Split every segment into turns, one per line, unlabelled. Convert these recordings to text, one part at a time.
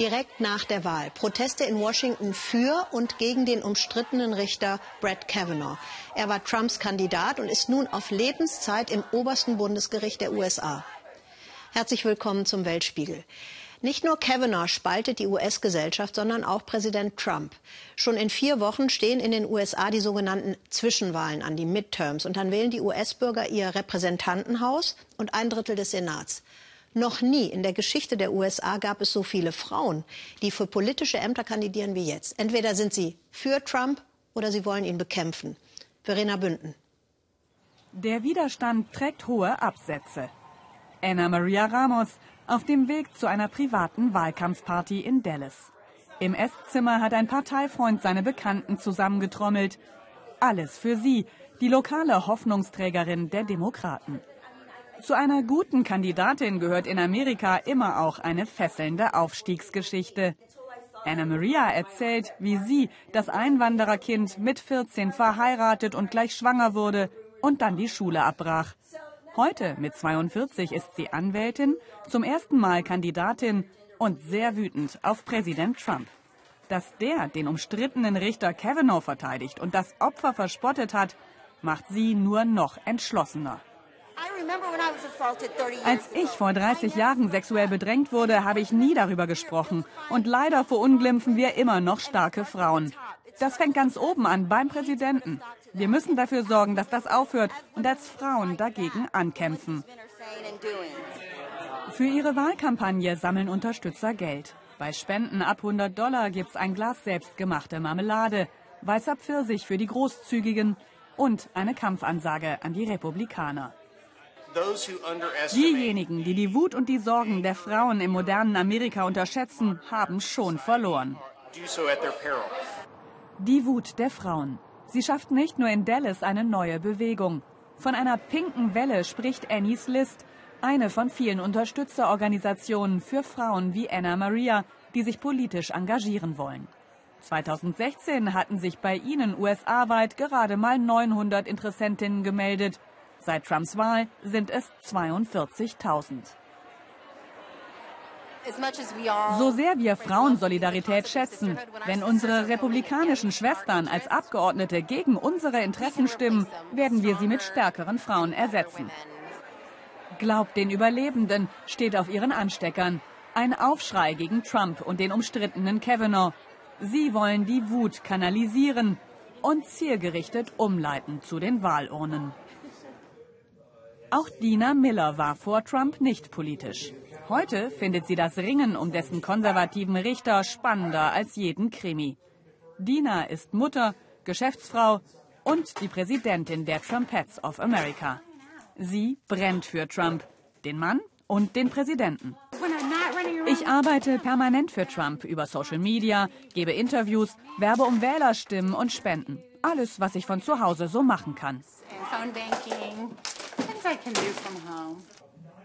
direkt nach der Wahl. Proteste in Washington für und gegen den umstrittenen Richter Brett Kavanaugh. Er war Trumps Kandidat und ist nun auf Lebenszeit im obersten Bundesgericht der USA. Herzlich willkommen zum Weltspiegel. Nicht nur Kavanaugh spaltet die US-Gesellschaft, sondern auch Präsident Trump. Schon in vier Wochen stehen in den USA die sogenannten Zwischenwahlen an, die Midterms. Und dann wählen die US-Bürger ihr Repräsentantenhaus und ein Drittel des Senats. Noch nie in der Geschichte der USA gab es so viele Frauen, die für politische Ämter kandidieren wie jetzt. Entweder sind sie für Trump oder sie wollen ihn bekämpfen. Verena Bünden.
Der Widerstand trägt hohe Absätze. Anna Maria Ramos auf dem Weg zu einer privaten Wahlkampfparty in Dallas. Im Esszimmer hat ein Parteifreund seine Bekannten zusammengetrommelt. Alles für sie, die lokale Hoffnungsträgerin der Demokraten. Zu einer guten Kandidatin gehört in Amerika immer auch eine fesselnde Aufstiegsgeschichte. Anna Maria erzählt, wie sie, das Einwandererkind, mit 14 verheiratet und gleich schwanger wurde und dann die Schule abbrach. Heute mit 42 ist sie Anwältin, zum ersten Mal Kandidatin und sehr wütend auf Präsident Trump. Dass der den umstrittenen Richter Kavanaugh verteidigt und das Opfer verspottet hat, macht sie nur noch entschlossener. Als ich vor 30 Jahren sexuell bedrängt wurde, habe ich nie darüber gesprochen. Und leider verunglimpfen wir immer noch starke Frauen. Das fängt ganz oben an, beim Präsidenten. Wir müssen dafür sorgen, dass das aufhört und als Frauen dagegen ankämpfen. Für ihre Wahlkampagne sammeln Unterstützer Geld. Bei Spenden ab 100 Dollar gibt es ein Glas selbstgemachte Marmelade, weißer Pfirsich für die Großzügigen und eine Kampfansage an die Republikaner. Diejenigen, die die Wut und die Sorgen der Frauen im modernen Amerika unterschätzen, haben schon verloren. Die Wut der Frauen. Sie schafft nicht nur in Dallas eine neue Bewegung. Von einer pinken Welle spricht Annie's List, eine von vielen Unterstützerorganisationen für Frauen wie Anna Maria, die sich politisch engagieren wollen. 2016 hatten sich bei ihnen USA-weit gerade mal 900 Interessentinnen gemeldet. Seit Trumps Wahl sind es 42.000. So sehr wir Frauensolidarität schätzen, wenn unsere republikanischen Schwestern als Abgeordnete gegen unsere Interessen stimmen, werden wir sie mit stärkeren Frauen ersetzen. Glaubt den Überlebenden steht auf ihren Ansteckern. Ein Aufschrei gegen Trump und den umstrittenen Kavanaugh. Sie wollen die Wut kanalisieren und zielgerichtet umleiten zu den Wahlurnen. Auch Dina Miller war vor Trump nicht politisch. Heute findet sie das Ringen um dessen konservativen Richter spannender als jeden Krimi. Dina ist Mutter, Geschäftsfrau und die Präsidentin der Trumpets of America. Sie brennt für Trump, den Mann und den Präsidenten. Ich arbeite permanent für Trump über Social Media, gebe Interviews, werbe um Wählerstimmen und Spenden. Alles, was ich von zu Hause so machen kann.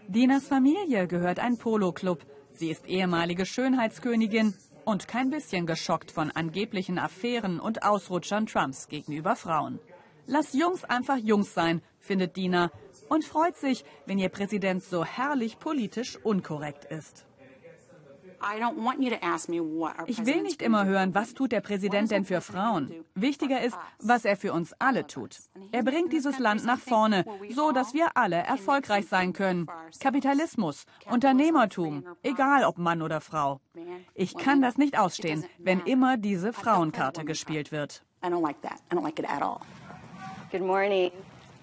Dinas Familie gehört ein Polo-Club. Sie ist ehemalige Schönheitskönigin und kein bisschen geschockt von angeblichen Affären und Ausrutschern Trumps gegenüber Frauen. Lass Jungs einfach Jungs sein, findet Dina und freut sich, wenn ihr Präsident so herrlich politisch unkorrekt ist. Ich will nicht immer hören, was tut der Präsident denn für Frauen. Wichtiger ist, was er für uns alle tut. Er bringt dieses Land nach vorne, so dass wir alle erfolgreich sein können. Kapitalismus, Unternehmertum, egal ob Mann oder Frau. Ich kann das nicht ausstehen, wenn immer diese Frauenkarte gespielt wird.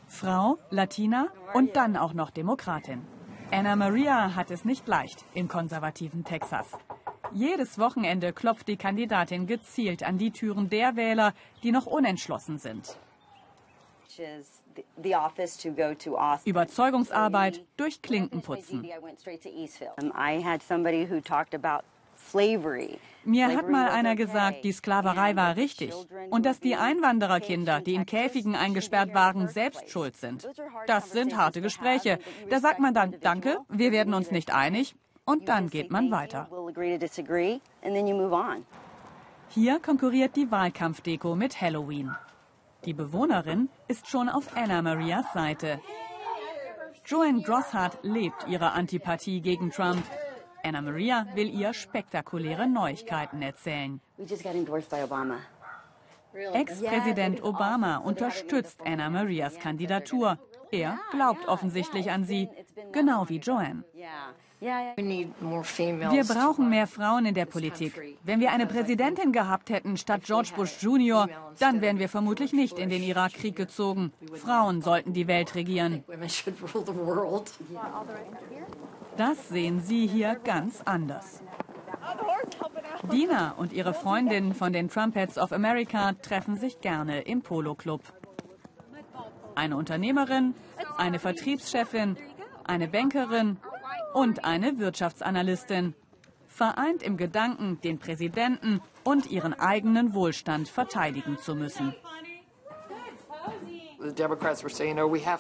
Frau, Latina und dann auch noch Demokratin. Anna Maria hat es nicht leicht im konservativen Texas. Jedes Wochenende klopft die Kandidatin gezielt an die Türen der Wähler, die noch unentschlossen sind. Überzeugungsarbeit durch Klinkenputzen. Mir hat mal einer gesagt, die Sklaverei war richtig und dass die Einwandererkinder, die in Käfigen eingesperrt waren, selbst schuld sind. Das sind harte Gespräche. Da sagt man dann, danke, wir werden uns nicht einig und dann geht man weiter. Hier konkurriert die Wahlkampfdeko mit Halloween. Die Bewohnerin ist schon auf Anna Marias Seite. Joanne Grosshardt lebt ihre Antipathie gegen Trump. Anna Maria will ihr spektakuläre Neuigkeiten erzählen. Ex-Präsident Obama unterstützt Anna Marias Kandidatur. Er glaubt offensichtlich an sie, genau wie Joanne. Wir brauchen mehr Frauen in der Politik. Wenn wir eine Präsidentin gehabt hätten statt George Bush Jr., dann wären wir vermutlich nicht in den Irakkrieg gezogen. Frauen sollten die Welt regieren. Das sehen Sie hier ganz anders. Dina und ihre Freundin von den Trumpets of America treffen sich gerne im Polo Club. Eine Unternehmerin, eine Vertriebschefin, eine Bankerin und eine Wirtschaftsanalystin. Vereint im Gedanken, den Präsidenten und ihren eigenen Wohlstand verteidigen zu müssen.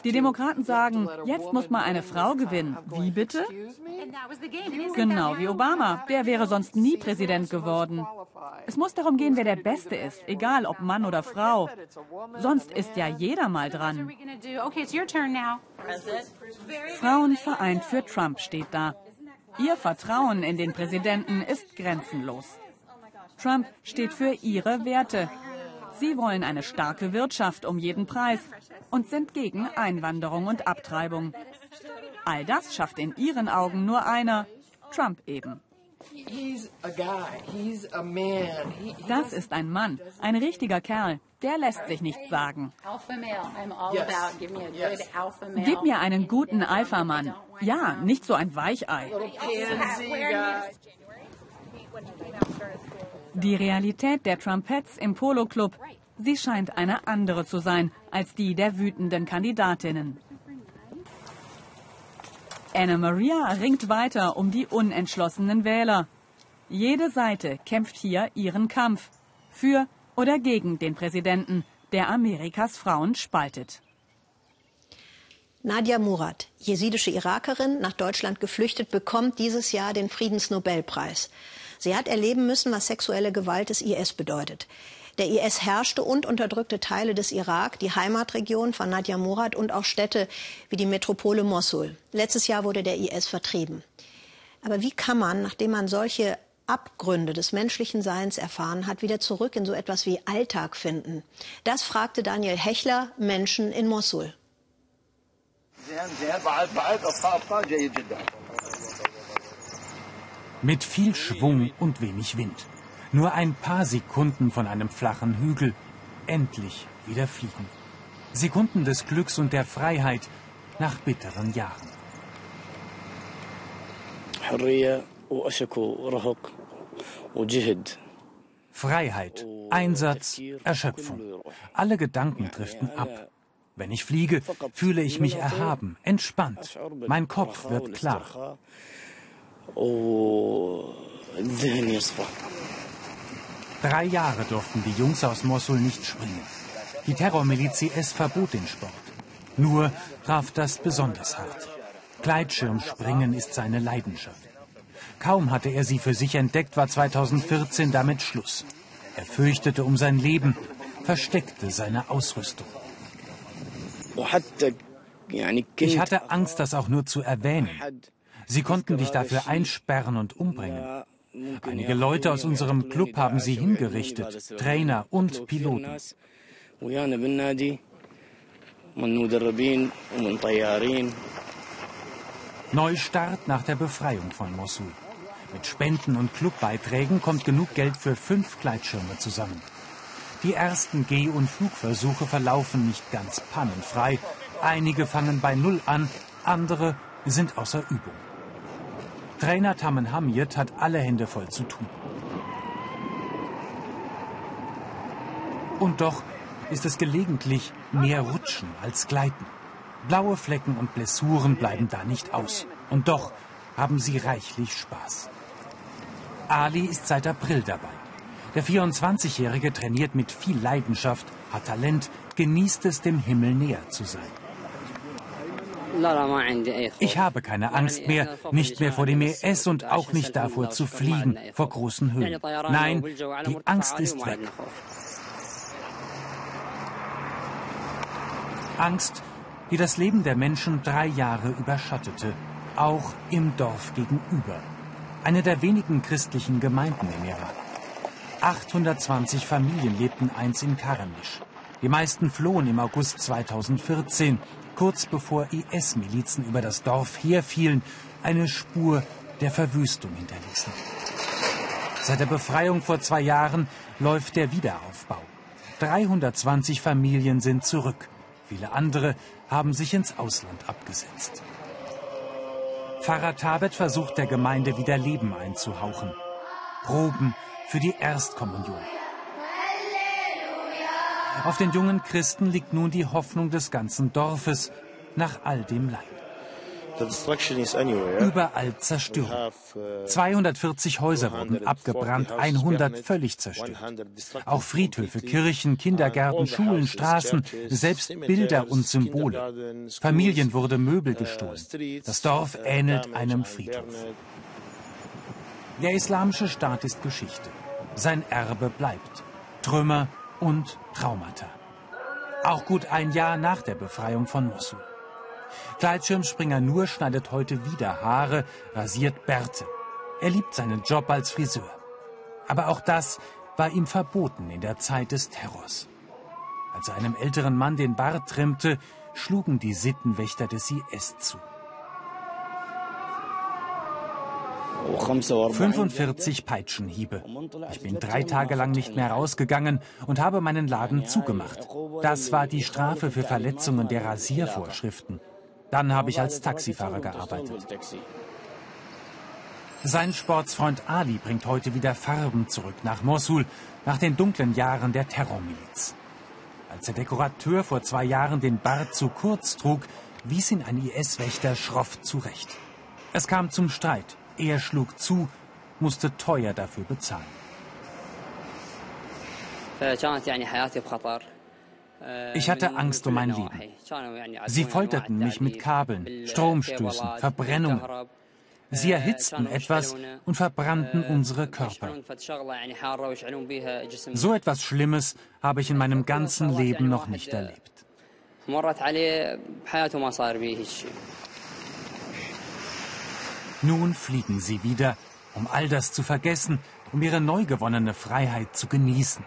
Die Demokraten sagen, jetzt muss mal eine Frau gewinnen. Wie bitte? Genau wie Obama. Der wäre sonst nie Präsident geworden. Es muss darum gehen, wer der Beste ist, egal ob Mann oder Frau. Sonst ist ja jeder mal dran. Frauen vereint für Trump steht da. Ihr Vertrauen in den Präsidenten ist grenzenlos. Trump steht für ihre Werte, Sie wollen eine starke Wirtschaft um jeden Preis und sind gegen Einwanderung und Abtreibung. All das schafft in ihren Augen nur einer, Trump eben. Das ist ein Mann, ein richtiger Kerl. Der lässt sich nichts sagen. Gib mir einen guten Alpha-Mann. Ja, nicht so ein Weichei. Die Realität der Trumpets im Polo Club, sie scheint eine andere zu sein als die der wütenden Kandidatinnen. Anna Maria ringt weiter um die unentschlossenen Wähler. Jede Seite kämpft hier ihren Kampf für oder gegen den Präsidenten, der Amerikas Frauen spaltet.
Nadia Murad, jesidische Irakerin, nach Deutschland geflüchtet, bekommt dieses Jahr den Friedensnobelpreis. Sie hat erleben müssen, was sexuelle Gewalt des IS bedeutet. Der IS herrschte und unterdrückte Teile des Irak, die Heimatregion von Nadia Murad und auch Städte wie die Metropole Mosul. Letztes Jahr wurde der IS vertrieben. Aber wie kann man, nachdem man solche Abgründe des menschlichen Seins erfahren hat, wieder zurück in so etwas wie Alltag finden? Das fragte Daniel Hechler Menschen in Mosul.
Mit viel Schwung und wenig Wind. Nur ein paar Sekunden von einem flachen Hügel. Endlich wieder fliegen. Sekunden des Glücks und der Freiheit nach bitteren Jahren. Freiheit, Einsatz, Erschöpfung. Alle Gedanken driften ab. Wenn ich fliege, fühle ich mich erhaben, entspannt. Mein Kopf wird klar. Drei Jahre durften die Jungs aus Mosul nicht springen. Die Terrormiliz IS verbot den Sport. Nur traf das besonders hart. Gleitschirmspringen ist seine Leidenschaft. Kaum hatte er sie für sich entdeckt, war 2014 damit Schluss. Er fürchtete um sein Leben, versteckte seine Ausrüstung. Ich hatte Angst, das auch nur zu erwähnen. Sie konnten dich dafür einsperren und umbringen. Einige Leute aus unserem Club haben sie hingerichtet, Trainer und Piloten. Neustart nach der Befreiung von Mosul. Mit Spenden und Clubbeiträgen kommt genug Geld für fünf Gleitschirme zusammen. Die ersten Geh- und Flugversuche verlaufen nicht ganz pannenfrei. Einige fangen bei Null an, andere sind außer Übung. Trainer Tamen Hamid hat alle Hände voll zu tun. Und doch ist es gelegentlich mehr Rutschen als Gleiten. Blaue Flecken und Blessuren bleiben da nicht aus. Und doch haben sie reichlich Spaß. Ali ist seit April dabei. Der 24-Jährige trainiert mit viel Leidenschaft, hat Talent, genießt es, dem Himmel näher zu sein. Ich habe keine Angst mehr, nicht mehr vor dem ES und auch nicht davor zu fliegen, vor großen Höhen. Nein, die Angst ist weg. Angst, die das Leben der Menschen drei Jahre überschattete, auch im Dorf gegenüber. Eine der wenigen christlichen Gemeinden im Irak. 820 Familien lebten einst in Karamisch. Die meisten flohen im August 2014, kurz bevor IS-Milizen über das Dorf herfielen, eine Spur der Verwüstung hinterließen. Seit der Befreiung vor zwei Jahren läuft der Wiederaufbau. 320 Familien sind zurück. Viele andere haben sich ins Ausland abgesetzt. Pfarrer Tabet versucht der Gemeinde wieder Leben einzuhauchen. Proben für die Erstkommunion. Auf den jungen Christen liegt nun die Hoffnung des ganzen Dorfes nach all dem Leid. Überall Zerstörung. 240 Häuser wurden abgebrannt, 100 völlig zerstört. Auch Friedhöfe, Kirchen, Kindergärten, Schulen, Straßen, selbst Bilder und Symbole. Familien wurde Möbel gestohlen. Das Dorf ähnelt einem Friedhof. Der islamische Staat ist Geschichte. Sein Erbe bleibt. Trümmer und Traumata. Auch gut ein Jahr nach der Befreiung von Mosul. Gleitschirmspringer Nur schneidet heute wieder Haare, rasiert Bärte. Er liebt seinen Job als Friseur. Aber auch das war ihm verboten in der Zeit des Terrors. Als er einem älteren Mann den Bart trimmte, schlugen die Sittenwächter des IS zu. 45 Peitschenhiebe. Ich bin drei Tage lang nicht mehr rausgegangen und habe meinen Laden zugemacht. Das war die Strafe für Verletzungen der Rasiervorschriften. Dann habe ich als Taxifahrer gearbeitet. Sein Sportsfreund Ali bringt heute wieder Farben zurück nach Mosul, nach den dunklen Jahren der Terrormiliz. Als der Dekorateur vor zwei Jahren den Bart zu kurz trug, wies ihn ein IS-Wächter schroff zurecht. Es kam zum Streit. Er schlug zu, musste teuer dafür bezahlen. Ich hatte Angst um mein Leben. Sie folterten mich mit Kabeln, Stromstößen, Verbrennungen. Sie erhitzten etwas und verbrannten unsere Körper. So etwas Schlimmes habe ich in meinem ganzen Leben noch nicht erlebt. Nun fliegen sie wieder, um all das zu vergessen, um ihre neu gewonnene Freiheit zu genießen.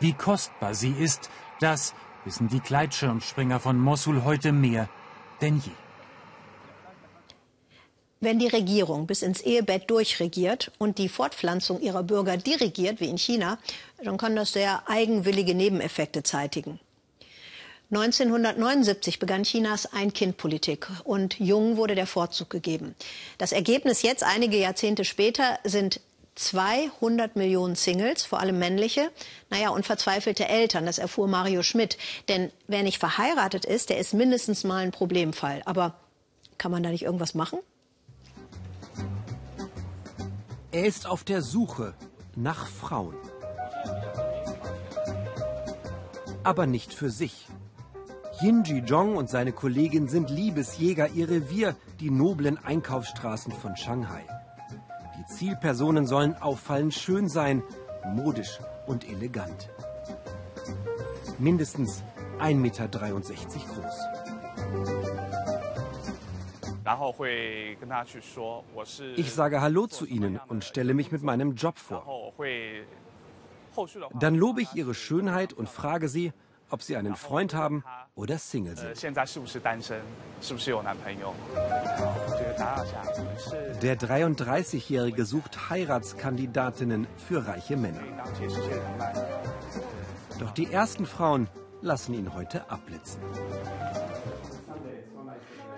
Wie kostbar sie ist, das wissen die Gleitschirmspringer von Mosul heute mehr denn je.
Wenn die Regierung bis ins Ehebett durchregiert und die Fortpflanzung ihrer Bürger dirigiert, wie in China, dann kann das sehr eigenwillige Nebeneffekte zeitigen. 1979 begann Chinas Ein-Kind-Politik und Jung wurde der Vorzug gegeben. Das Ergebnis jetzt, einige Jahrzehnte später, sind 200 Millionen Singles, vor allem männliche, naja, und verzweifelte Eltern, das erfuhr Mario Schmidt. Denn wer nicht verheiratet ist, der ist mindestens mal ein Problemfall. Aber kann man da nicht irgendwas machen?
Er ist auf der Suche nach Frauen. Aber nicht für sich. Yin Jong und seine Kollegin sind Liebesjäger, ihr Revier, die noblen Einkaufsstraßen von Shanghai. Die Zielpersonen sollen auffallend schön sein, modisch und elegant. Mindestens 1,63 Meter groß. Ich sage Hallo zu ihnen und stelle mich mit meinem Job vor. Dann lobe ich ihre Schönheit und frage sie, ob sie einen Freund haben oder Single sind. Der 33-Jährige sucht Heiratskandidatinnen für reiche Männer. Doch die ersten Frauen lassen ihn heute abblitzen.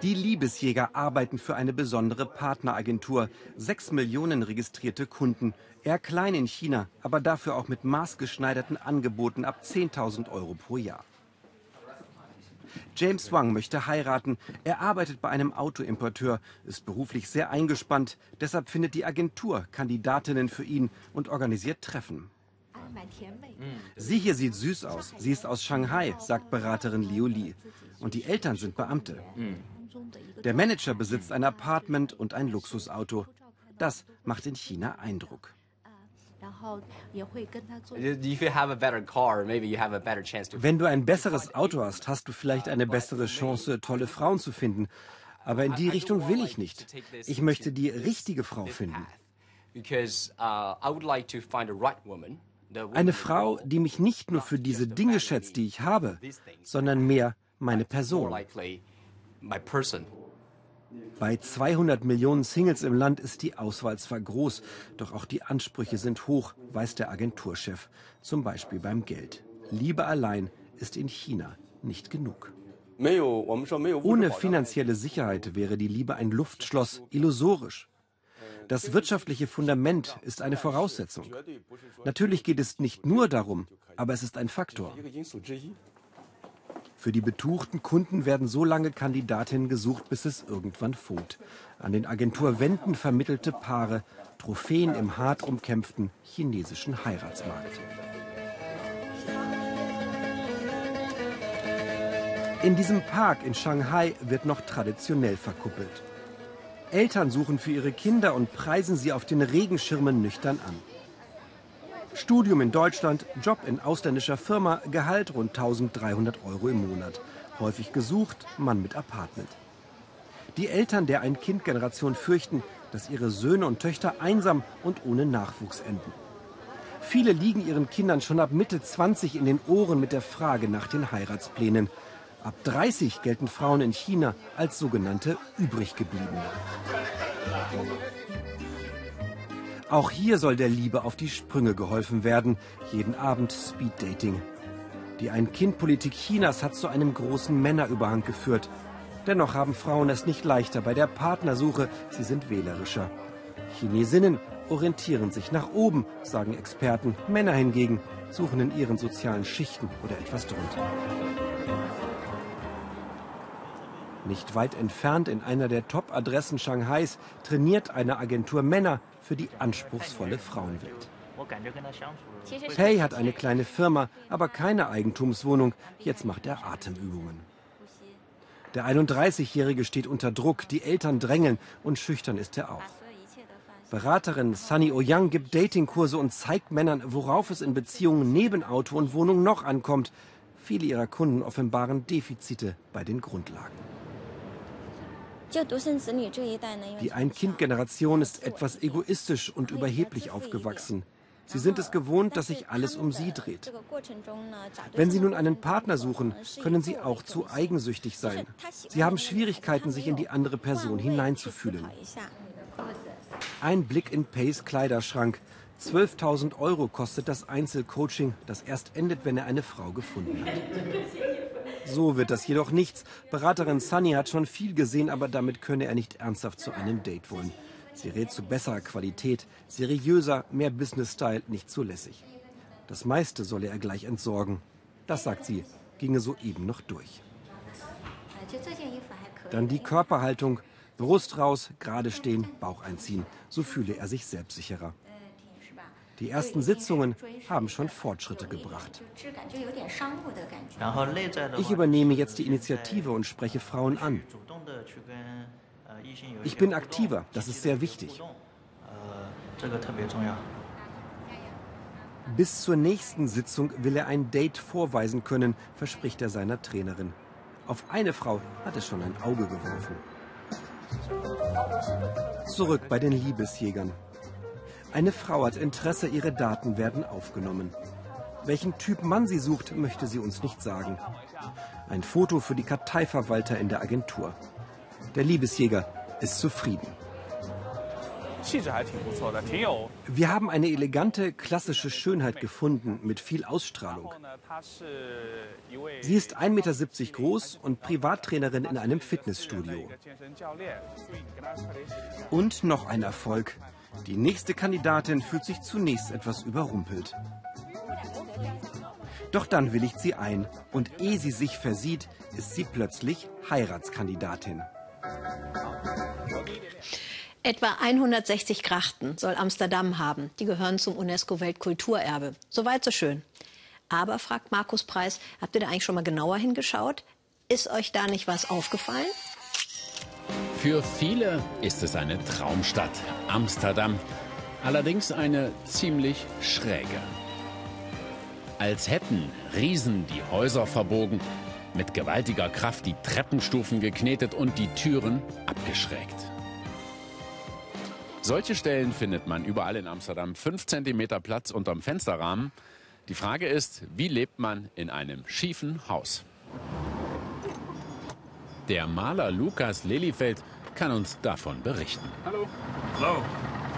Die Liebesjäger arbeiten für eine besondere Partneragentur. Sechs Millionen registrierte Kunden. Eher klein in China, aber dafür auch mit maßgeschneiderten Angeboten ab 10.000 Euro pro Jahr. James Wang möchte heiraten. Er arbeitet bei einem Autoimporteur, ist beruflich sehr eingespannt. Deshalb findet die Agentur Kandidatinnen für ihn und organisiert Treffen. Sie hier sieht süß aus. Sie ist aus Shanghai, sagt Beraterin Liu Li. Und die Eltern sind Beamte. Der Manager besitzt ein Apartment und ein Luxusauto. Das macht in China Eindruck. Wenn du ein besseres Auto hast, hast du vielleicht eine bessere Chance, tolle Frauen zu finden. Aber in die Richtung will ich nicht. Ich möchte die richtige Frau finden. Eine Frau, die mich nicht nur für diese Dinge schätzt, die ich habe, sondern mehr meine Person. Bei 200 Millionen Singles im Land ist die Auswahl zwar groß, doch auch die Ansprüche sind hoch, weiß der Agenturchef, zum Beispiel beim Geld. Liebe allein ist in China nicht genug. Ohne finanzielle Sicherheit wäre die Liebe ein Luftschloss, illusorisch. Das wirtschaftliche Fundament ist eine Voraussetzung. Natürlich geht es nicht nur darum, aber es ist ein Faktor. Für die betuchten Kunden werden so lange Kandidatinnen gesucht, bis es irgendwann funkt. An den Agenturwänden vermittelte Paare, Trophäen im hart umkämpften chinesischen Heiratsmarkt. In diesem Park in Shanghai wird noch traditionell verkuppelt. Eltern suchen für ihre Kinder und preisen sie auf den Regenschirmen nüchtern an. Studium in Deutschland, Job in ausländischer Firma, Gehalt rund 1300 Euro im Monat. Häufig gesucht, Mann mit Apartment. Die Eltern der Ein-Kind-Generation fürchten, dass ihre Söhne und Töchter einsam und ohne Nachwuchs enden. Viele liegen ihren Kindern schon ab Mitte 20 in den Ohren mit der Frage nach den Heiratsplänen. Ab 30 gelten Frauen in China als sogenannte Übriggebliebene. Auch hier soll der Liebe auf die Sprünge geholfen werden. Jeden Abend Speeddating. Die Ein-Kind-Politik Chinas hat zu einem großen Männerüberhang geführt. Dennoch haben Frauen es nicht leichter bei der Partnersuche. Sie sind wählerischer. Chinesinnen orientieren sich nach oben, sagen Experten. Männer hingegen suchen in ihren sozialen Schichten oder etwas drunter. Nicht weit entfernt in einer der Top-Adressen Shanghais trainiert eine Agentur Männer für die anspruchsvolle Frauenwelt. Pei hat eine kleine Firma, aber keine Eigentumswohnung. Jetzt macht er Atemübungen. Der 31-Jährige steht unter Druck, die Eltern drängeln und schüchtern ist er auch. Beraterin Sunny Oyang gibt Datingkurse und zeigt Männern, worauf es in Beziehungen neben Auto und Wohnung noch ankommt. Viele ihrer Kunden offenbaren Defizite bei den Grundlagen. Die Ein-Kind-Generation ist etwas egoistisch und überheblich aufgewachsen. Sie sind es gewohnt, dass sich alles um sie dreht. Wenn sie nun einen Partner suchen, können sie auch zu eigensüchtig sein. Sie haben Schwierigkeiten, sich in die andere Person hineinzufühlen. Ein Blick in Pays Kleiderschrank. 12.000 Euro kostet das Einzelcoaching, das erst endet, wenn er eine Frau gefunden hat. So wird das jedoch nichts. Beraterin Sunny hat schon viel gesehen, aber damit könne er nicht ernsthaft zu einem Date wollen. Sie rät zu besserer Qualität, seriöser, mehr Business-Style, nicht zulässig. Das meiste solle er gleich entsorgen. Das, sagt sie, ginge soeben noch durch. Dann die Körperhaltung. Brust raus, gerade stehen, Bauch einziehen. So fühle er sich selbstsicherer. Die ersten Sitzungen haben schon Fortschritte gebracht. Ich übernehme jetzt die Initiative und spreche Frauen an. Ich bin aktiver, das ist sehr wichtig. Bis zur nächsten Sitzung will er ein Date vorweisen können, verspricht er seiner Trainerin. Auf eine Frau hat es schon ein Auge geworfen. Zurück bei den Liebesjägern. Eine Frau hat Interesse, ihre Daten werden aufgenommen. Welchen Typ Mann sie sucht, möchte sie uns nicht sagen. Ein Foto für die Karteiverwalter in der Agentur. Der Liebesjäger ist zufrieden. Wir haben eine elegante, klassische Schönheit gefunden mit viel Ausstrahlung. Sie ist 1,70 Meter groß und Privattrainerin in einem Fitnessstudio. Und noch ein Erfolg. Die nächste Kandidatin fühlt sich zunächst etwas überrumpelt. Doch dann willigt sie ein und ehe sie sich versieht, ist sie plötzlich Heiratskandidatin.
Etwa 160 Grachten soll Amsterdam haben. Die gehören zum UNESCO-Weltkulturerbe. Soweit so schön. Aber, fragt Markus Preis, habt ihr da eigentlich schon mal genauer hingeschaut? Ist euch da nicht was aufgefallen?
Für viele ist es eine Traumstadt, Amsterdam. Allerdings eine ziemlich schräge. Als hätten Riesen die Häuser verbogen, mit gewaltiger Kraft die Treppenstufen geknetet und die Türen abgeschrägt. Solche Stellen findet man überall in Amsterdam. Fünf Zentimeter Platz unterm Fensterrahmen. Die Frage ist, wie lebt man in einem schiefen Haus? Der Maler Lukas Lelyfeld kann uns davon berichten.
Hallo. Hallo.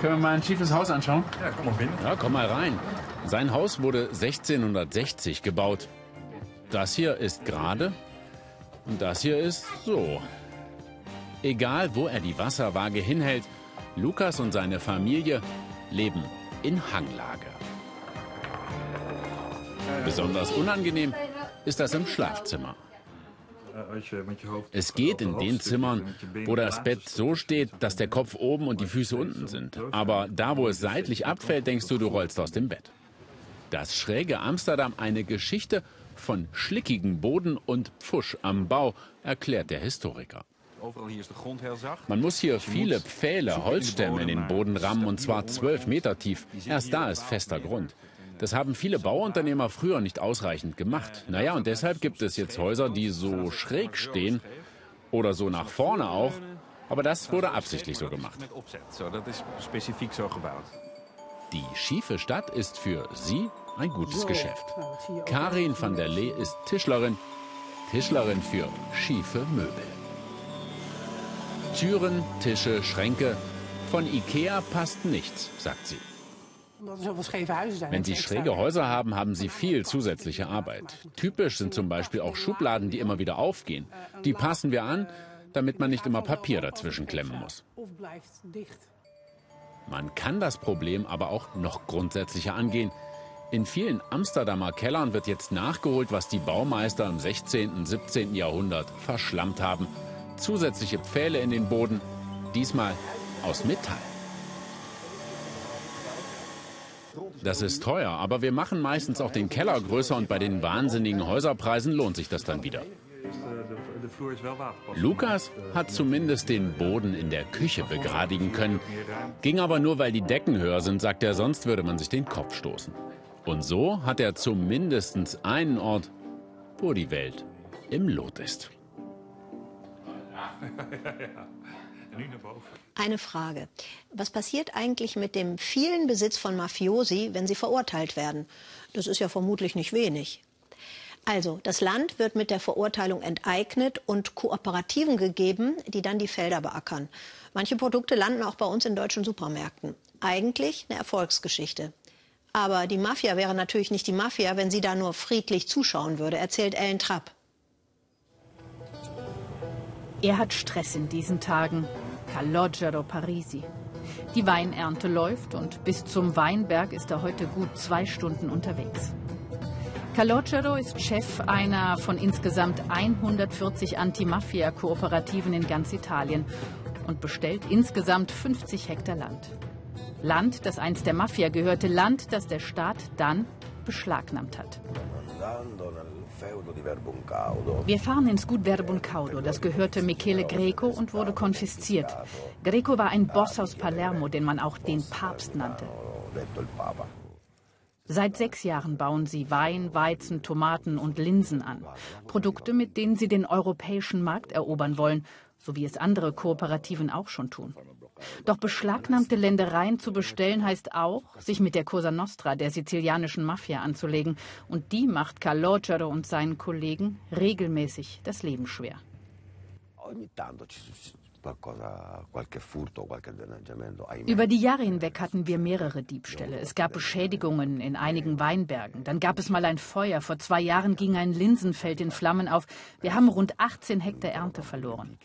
Können wir mal ein schiefes Haus anschauen?
Ja, komm mal rein. Ja, komm mal rein. Sein Haus wurde 1660 gebaut. Das hier ist gerade und das hier ist so. Egal, wo er die Wasserwaage hinhält, Lukas und seine Familie leben in Hanglage. Besonders unangenehm ist das im Schlafzimmer. Es geht in den Zimmern, wo das Bett so steht, dass der Kopf oben und die Füße unten sind. Aber da, wo es seitlich abfällt, denkst du, du rollst aus dem Bett. Das schräge Amsterdam eine Geschichte von schlickigem Boden und Pfusch am Bau, erklärt der Historiker. Man muss hier viele Pfähle, Holzstämme in den Boden rammen und zwar zwölf Meter tief. Erst da ist fester Grund. Das haben viele Bauunternehmer früher nicht ausreichend gemacht. Naja, und deshalb gibt es jetzt Häuser, die so schräg stehen oder so nach vorne auch. Aber das wurde absichtlich so gemacht. Die schiefe Stadt ist für sie ein gutes Geschäft. Karin van der Lee ist Tischlerin, Tischlerin für schiefe Möbel. Türen, Tische, Schränke. Von Ikea passt nichts, sagt sie. Wenn Sie schräge Häuser haben, haben Sie viel zusätzliche Arbeit. Typisch sind zum Beispiel auch Schubladen, die immer wieder aufgehen. Die passen wir an, damit man nicht immer Papier dazwischen klemmen muss. Man kann das Problem aber auch noch grundsätzlicher angehen. In vielen Amsterdamer Kellern wird jetzt nachgeholt, was die Baumeister im 16. und 17. Jahrhundert verschlammt haben. Zusätzliche Pfähle in den Boden, diesmal aus Metall. Das ist teuer, aber wir machen meistens auch den Keller größer und bei den wahnsinnigen Häuserpreisen lohnt sich das dann wieder. Lukas hat zumindest den Boden in der Küche begradigen können. Ging aber nur, weil die Decken höher sind, sagt er, sonst würde man sich den Kopf stoßen. Und so hat er zumindest einen Ort, wo die Welt im Lot ist.
Eine Frage. Was passiert eigentlich mit dem vielen Besitz von Mafiosi, wenn sie verurteilt werden? Das ist ja vermutlich nicht wenig. Also, das Land wird mit der Verurteilung enteignet und Kooperativen gegeben, die dann die Felder beackern. Manche Produkte landen auch bei uns in deutschen Supermärkten. Eigentlich eine Erfolgsgeschichte. Aber die Mafia wäre natürlich nicht die Mafia, wenn sie da nur friedlich zuschauen würde, erzählt Ellen Trapp.
Er hat Stress in diesen Tagen. Calogero Parisi. Die Weinernte läuft und bis zum Weinberg ist er heute gut zwei Stunden unterwegs. Calogero ist Chef einer von insgesamt 140 Anti-Mafia-Kooperativen in ganz Italien und bestellt insgesamt 50 Hektar Land. Land, das einst der Mafia gehörte, Land, das der Staat dann beschlagnahmt hat. Wir fahren ins Gut Verbuncaudo. Das gehörte Michele Greco und wurde konfisziert. Greco war ein Boss aus Palermo, den man auch den Papst nannte. Seit sechs Jahren bauen sie Wein, Weizen, Tomaten und Linsen an. Produkte, mit denen sie den europäischen Markt erobern wollen, so wie es andere Kooperativen auch schon tun. Doch beschlagnahmte Ländereien zu bestellen heißt auch, sich mit der Cosa Nostra, der sizilianischen Mafia, anzulegen. Und die macht Calogero und seinen Kollegen regelmäßig das Leben schwer. Über die Jahre hinweg hatten wir mehrere Diebstähle. Es gab Beschädigungen in einigen Weinbergen. Dann gab es mal ein Feuer. Vor zwei Jahren ging ein Linsenfeld in Flammen auf. Wir haben rund 18 Hektar Ernte verloren.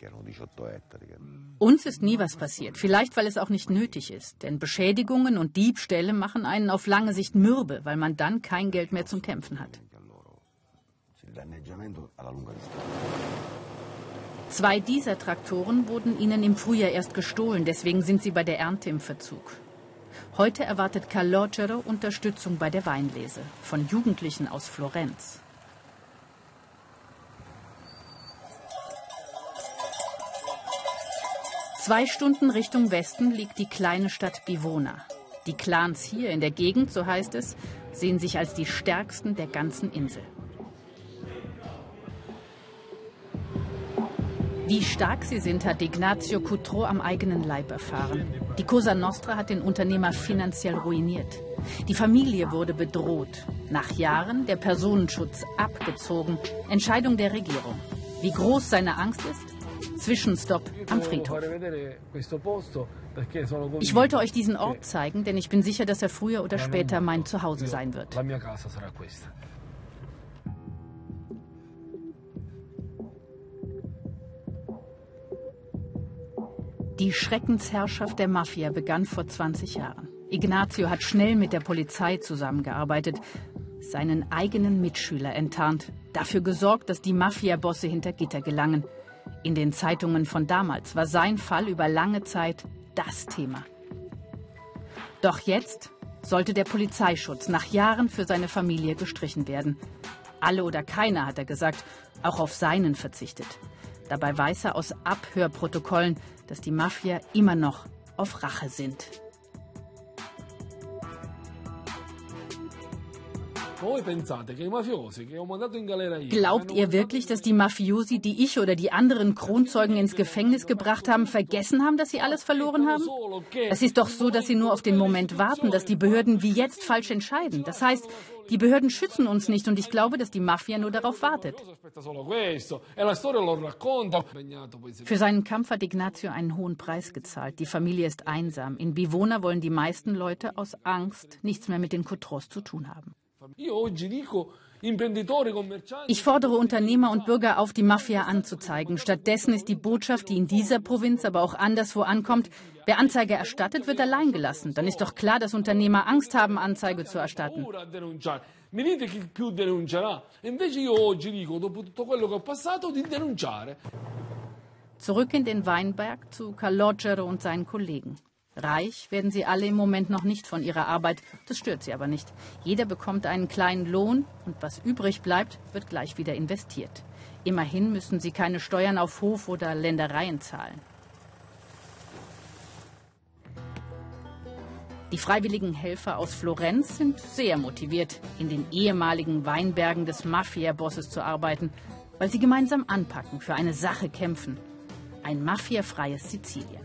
Uns ist nie was passiert. Vielleicht, weil es auch nicht nötig ist. Denn Beschädigungen und Diebstähle machen einen auf lange Sicht mürbe, weil man dann kein Geld mehr zum Kämpfen hat. Zwei dieser Traktoren wurden ihnen im Frühjahr erst gestohlen, deswegen sind sie bei der Ernte im Verzug. Heute erwartet Calogero Unterstützung bei der Weinlese von Jugendlichen aus Florenz. Zwei Stunden Richtung Westen liegt die kleine Stadt Bivona. Die Clans hier in der Gegend, so heißt es, sehen sich als die stärksten der ganzen Insel.
Wie stark sie sind, hat Ignazio Coutreau am eigenen Leib erfahren. Die Cosa Nostra hat den Unternehmer finanziell ruiniert. Die Familie wurde bedroht. Nach Jahren der Personenschutz abgezogen. Entscheidung der Regierung. Wie groß seine Angst ist? Zwischenstopp am Friedhof. Ich wollte euch diesen Ort zeigen, denn ich bin sicher, dass er früher oder später mein Zuhause sein wird. Die Schreckensherrschaft der Mafia begann vor 20 Jahren. Ignazio hat schnell mit der Polizei zusammengearbeitet, seinen eigenen Mitschüler enttarnt, dafür gesorgt, dass die Mafia-Bosse hinter Gitter gelangen. In den Zeitungen von damals war sein Fall über lange Zeit das Thema. Doch jetzt sollte der Polizeischutz nach Jahren für seine Familie gestrichen werden. Alle oder keiner, hat er gesagt, auch auf seinen verzichtet. Dabei weiß er aus Abhörprotokollen, dass die Mafia immer noch auf Rache sind.
Glaubt ihr wirklich, dass die Mafiosi, die ich oder die anderen Kronzeugen ins Gefängnis gebracht haben, vergessen haben, dass sie alles verloren haben? Es ist doch so, dass sie nur auf den Moment warten, dass die Behörden wie jetzt falsch entscheiden. Das heißt, die Behörden schützen uns nicht und ich glaube, dass die Mafia nur darauf wartet. Für seinen Kampf hat Ignazio einen hohen Preis gezahlt. Die Familie ist einsam. In Bivona wollen die meisten Leute aus Angst nichts mehr mit den Coutros zu tun haben. Ich fordere Unternehmer und Bürger auf, die Mafia anzuzeigen. Stattdessen ist die Botschaft, die in dieser Provinz, aber auch anderswo ankommt, wer Anzeige erstattet, wird allein gelassen. Dann ist doch klar, dass Unternehmer Angst haben, Anzeige zu erstatten. Zurück in den Weinberg zu Calogero und seinen Kollegen. Reich werden sie alle im Moment noch nicht von ihrer Arbeit. Das stört sie aber nicht. Jeder bekommt einen kleinen Lohn und was übrig bleibt, wird gleich wieder investiert. Immerhin müssen sie keine Steuern auf Hof oder Ländereien zahlen. Die freiwilligen Helfer aus Florenz sind sehr motiviert, in den ehemaligen Weinbergen des Mafia-Bosses zu arbeiten, weil sie gemeinsam anpacken, für eine Sache kämpfen. Ein mafiafreies Sizilien.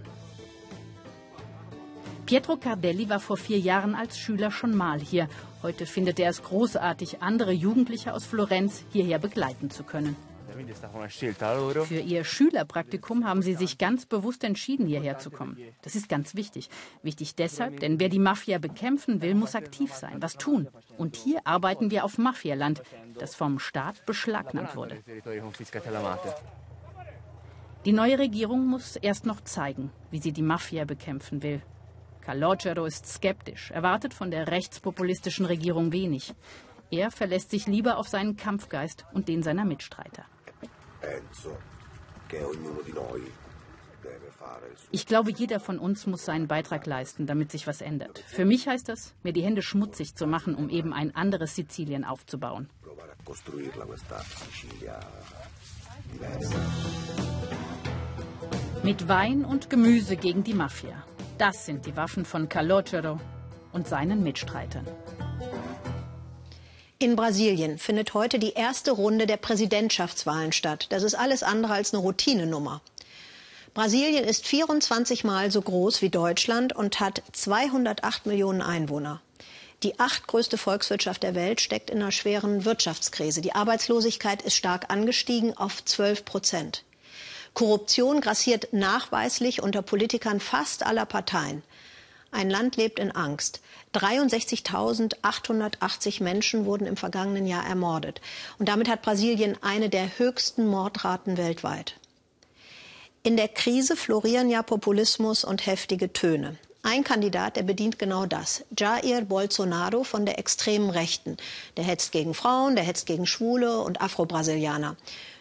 Pietro Cardelli war vor vier Jahren als Schüler schon mal hier. Heute findet er es großartig, andere Jugendliche aus Florenz hierher begleiten zu können. Für ihr Schülerpraktikum haben sie sich ganz bewusst entschieden, hierher zu kommen. Das ist ganz wichtig. Wichtig deshalb, denn wer die Mafia bekämpfen will, muss aktiv sein, was tun. Und hier arbeiten wir auf Mafialand, das vom Staat beschlagnahmt wurde. Die neue Regierung muss erst noch zeigen, wie sie die Mafia bekämpfen will. Calogero ist skeptisch, erwartet von der rechtspopulistischen Regierung wenig. Er verlässt sich lieber auf seinen Kampfgeist und den seiner Mitstreiter. Ich glaube, jeder von uns muss seinen Beitrag leisten, damit sich was ändert. Für mich heißt das, mir die Hände schmutzig zu machen, um eben ein anderes Sizilien aufzubauen. Mit Wein und Gemüse gegen die Mafia. Das sind die Waffen von Calogero und seinen Mitstreitern.
In Brasilien findet heute die erste Runde der Präsidentschaftswahlen statt. Das ist alles andere als eine Routinenummer. Brasilien ist 24 Mal so groß wie Deutschland und hat 208 Millionen Einwohner. Die achtgrößte Volkswirtschaft der Welt steckt in einer schweren Wirtschaftskrise. Die Arbeitslosigkeit ist stark angestiegen auf 12 Prozent. Korruption grassiert nachweislich unter Politikern fast aller Parteien. Ein Land lebt in Angst. 63.880 Menschen wurden im vergangenen Jahr ermordet. Und damit hat Brasilien eine der höchsten Mordraten weltweit. In der Krise florieren ja Populismus und heftige Töne. Ein Kandidat, der bedient genau das. Jair Bolsonaro von der extremen Rechten. Der hetzt gegen Frauen, der hetzt gegen Schwule und Afro-Brasilianer.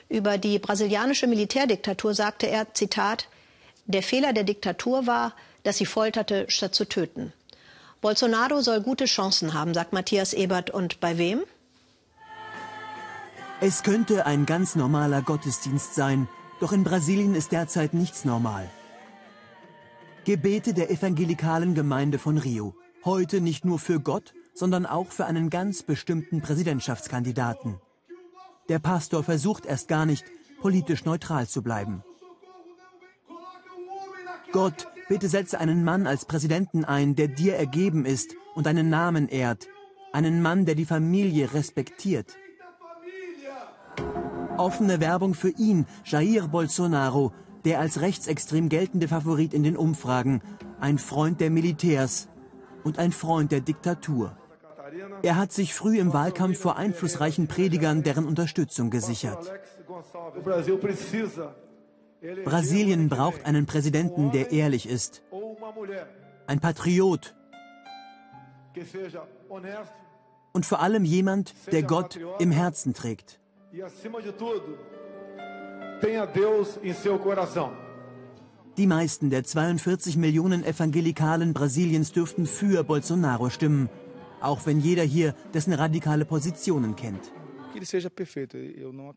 Über die brasilianische Militärdiktatur sagte er, Zitat, der Fehler der Diktatur war, dass sie folterte, statt zu töten. Bolsonaro soll gute Chancen haben, sagt Matthias Ebert. Und bei wem?
Es könnte ein ganz normaler Gottesdienst sein, doch in Brasilien ist derzeit nichts normal. Gebete der evangelikalen Gemeinde von Rio. Heute nicht nur für Gott, sondern auch für einen ganz bestimmten Präsidentschaftskandidaten. Der Pastor versucht erst gar nicht, politisch neutral zu bleiben. Gott, bitte setze einen Mann als Präsidenten ein, der dir ergeben ist und deinen Namen ehrt. Einen Mann, der die Familie respektiert. Offene Werbung für ihn, Jair Bolsonaro, der als rechtsextrem geltende Favorit in den Umfragen, ein Freund der Militärs und ein Freund der Diktatur. Er hat sich früh im Wahlkampf vor einflussreichen Predigern deren Unterstützung gesichert. Brasilien braucht einen Präsidenten, der ehrlich ist. Ein Patriot. Und vor allem jemand, der Gott im Herzen trägt. Die meisten der 42 Millionen Evangelikalen Brasiliens dürften für Bolsonaro stimmen, auch wenn jeder hier dessen radikale Positionen kennt.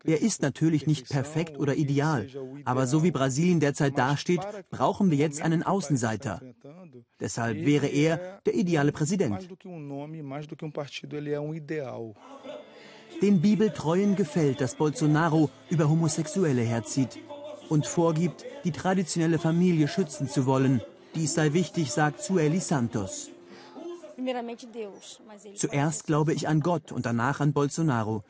Er ist natürlich nicht perfekt oder ideal, aber so wie Brasilien derzeit dasteht, brauchen wir jetzt einen Außenseiter. Deshalb wäre er der ideale Präsident. Den Bibeltreuen gefällt, dass Bolsonaro über Homosexuelle herzieht und vorgibt, die traditionelle Familie schützen zu wollen. Dies sei wichtig, sagt Sueli Santos. Zuerst glaube ich an Gott und danach an Bolsonaro.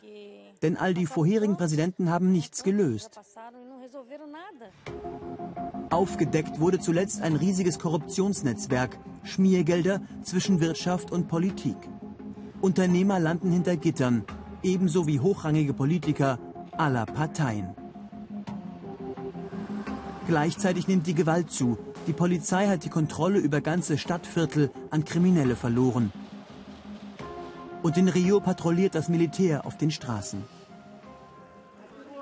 Denn all die vorherigen Präsidenten haben nichts gelöst. Aufgedeckt wurde zuletzt ein riesiges Korruptionsnetzwerk, Schmiergelder zwischen Wirtschaft und Politik. Unternehmer landen hinter Gittern, ebenso wie hochrangige Politiker aller Parteien. Gleichzeitig nimmt die Gewalt zu. Die Polizei hat die Kontrolle über ganze Stadtviertel an Kriminelle verloren. Und in Rio patrouilliert das Militär auf den Straßen.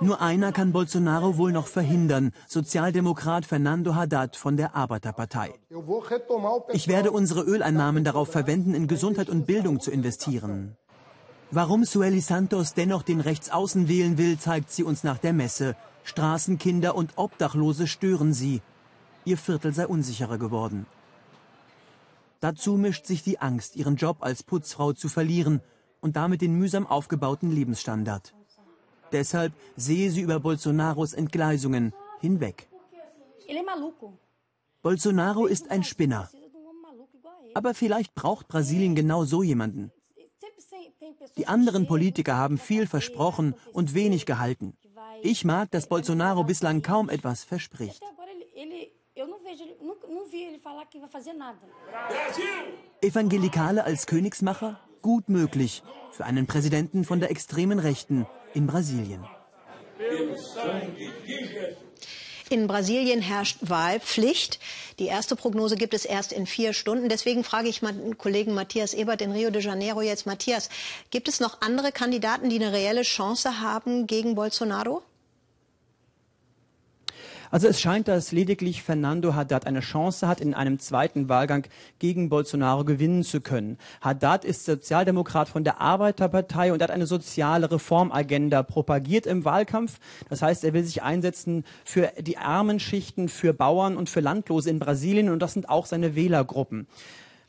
Nur einer kann Bolsonaro wohl noch verhindern, Sozialdemokrat Fernando Haddad von der Arbeiterpartei. Ich werde unsere Öleinnahmen darauf verwenden, in Gesundheit und Bildung zu investieren. Warum Sueli Santos dennoch den Rechtsaußen wählen will, zeigt sie uns nach der Messe. Straßenkinder und Obdachlose stören sie. Ihr Viertel sei unsicherer geworden. Dazu mischt sich die Angst, ihren Job als Putzfrau zu verlieren und damit den mühsam aufgebauten Lebensstandard. Deshalb sehe sie über Bolsonaros Entgleisungen hinweg. Bolsonaro ist ein Spinner. Aber vielleicht braucht Brasilien genau so jemanden. Die anderen Politiker haben viel versprochen und wenig gehalten. Ich mag, dass Bolsonaro bislang kaum etwas verspricht. Evangelikale als Königsmacher? Gut möglich für einen Präsidenten von der extremen Rechten in Brasilien.
In Brasilien herrscht Wahlpflicht. Die erste Prognose gibt es erst in vier Stunden. Deswegen frage ich meinen Kollegen Matthias Ebert in Rio de Janeiro jetzt. Matthias, gibt es noch andere Kandidaten, die eine reelle Chance haben gegen Bolsonaro?
Also es scheint, dass lediglich Fernando Haddad eine Chance hat, in einem zweiten Wahlgang gegen Bolsonaro gewinnen zu können. Haddad ist Sozialdemokrat von der Arbeiterpartei und hat eine soziale Reformagenda propagiert im Wahlkampf. Das heißt, er will sich einsetzen für die armen Schichten, für Bauern und für Landlose in Brasilien und das sind auch seine Wählergruppen.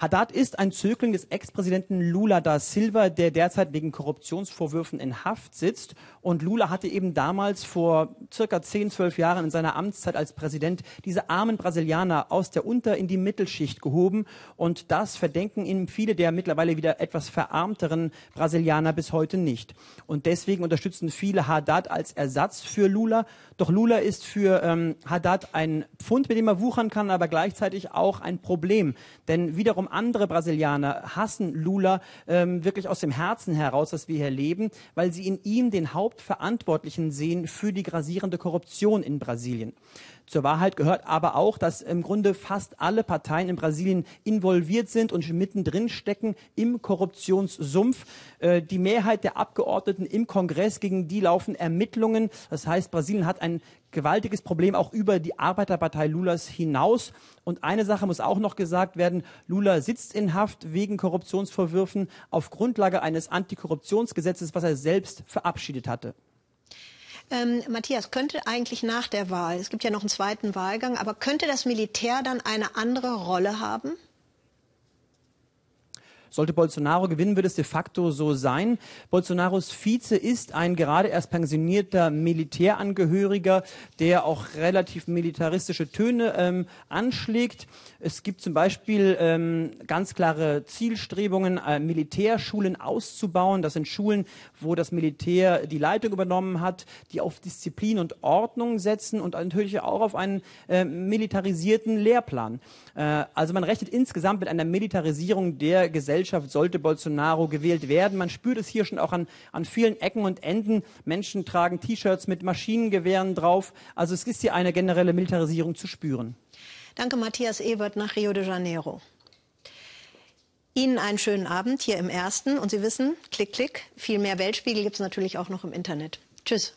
Haddad ist ein Zögling des Ex-Präsidenten Lula da Silva, der derzeit wegen Korruptionsvorwürfen in Haft sitzt. Und Lula hatte eben damals vor circa 10, 12 Jahren in seiner Amtszeit als Präsident diese armen Brasilianer aus der Unter- in die Mittelschicht gehoben. Und das verdenken ihm viele der mittlerweile wieder etwas verarmteren Brasilianer bis heute nicht. Und deswegen unterstützen viele Haddad als Ersatz für Lula. Doch Lula ist für ähm, Haddad ein Pfund, mit dem er wuchern kann, aber gleichzeitig auch ein Problem. Denn wiederum andere Brasilianer hassen Lula ähm, wirklich aus dem Herzen heraus, dass wir hier leben, weil sie in ihm den Hauptverantwortlichen sehen für die grasierende Korruption in Brasilien. Zur Wahrheit gehört aber auch, dass im Grunde fast alle Parteien in Brasilien involviert sind und mittendrin stecken im Korruptionssumpf. Äh, die Mehrheit der Abgeordneten im Kongress, gegen die laufen Ermittlungen. Das heißt, Brasilien hat ein gewaltiges Problem auch über die Arbeiterpartei Lulas hinaus. Und eine Sache muss auch noch gesagt werden. Lula sitzt in Haft wegen Korruptionsvorwürfen auf Grundlage eines Antikorruptionsgesetzes, was er selbst verabschiedet hatte.
Ähm, Matthias, könnte eigentlich nach der Wahl, es gibt ja noch einen zweiten Wahlgang, aber könnte das Militär dann eine andere Rolle haben?
Sollte Bolsonaro gewinnen, wird es de facto so sein. Bolsonaros Vize ist ein gerade erst pensionierter Militärangehöriger, der auch relativ militaristische Töne ähm, anschlägt. Es gibt zum Beispiel ähm, ganz klare Zielstrebungen, äh, Militärschulen auszubauen. Das sind Schulen, wo das Militär die Leitung übernommen hat, die auf Disziplin und Ordnung setzen und natürlich auch auf einen äh, militarisierten Lehrplan. Äh, also man rechnet insgesamt mit einer Militarisierung der Gesellschaft, sollte Bolsonaro gewählt werden. Man spürt es hier schon auch an, an vielen Ecken und Enden. Menschen tragen T-Shirts mit Maschinengewehren drauf. Also es ist hier eine generelle Militarisierung zu spüren.
Danke, Matthias Ebert nach Rio de Janeiro. Ihnen einen schönen Abend hier im Ersten. Und Sie wissen, klick, klick, viel mehr Weltspiegel gibt es natürlich auch noch im Internet. Tschüss.